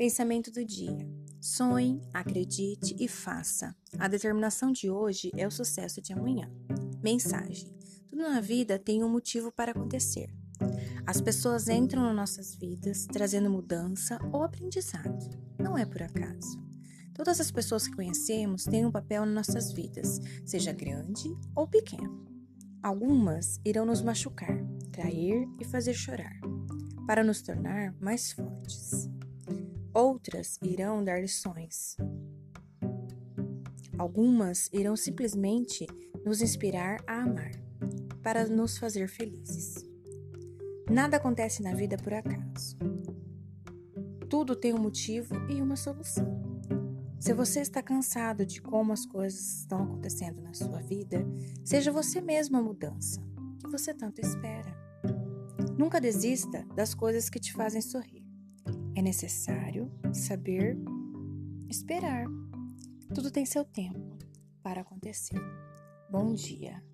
Pensamento do dia. Sonhe, acredite e faça. A determinação de hoje é o sucesso de amanhã. Mensagem: Tudo na vida tem um motivo para acontecer. As pessoas entram nas nossas vidas trazendo mudança ou aprendizado. Não é por acaso. Todas as pessoas que conhecemos têm um papel nas nossas vidas, seja grande ou pequeno. Algumas irão nos machucar, trair e fazer chorar, para nos tornar mais fortes. Outras irão dar lições. Algumas irão simplesmente nos inspirar a amar, para nos fazer felizes. Nada acontece na vida por acaso. Tudo tem um motivo e uma solução. Se você está cansado de como as coisas estão acontecendo na sua vida, seja você mesmo a mudança que você tanto espera. Nunca desista das coisas que te fazem sorrir. É necessário saber esperar. Tudo tem seu tempo para acontecer. Bom dia.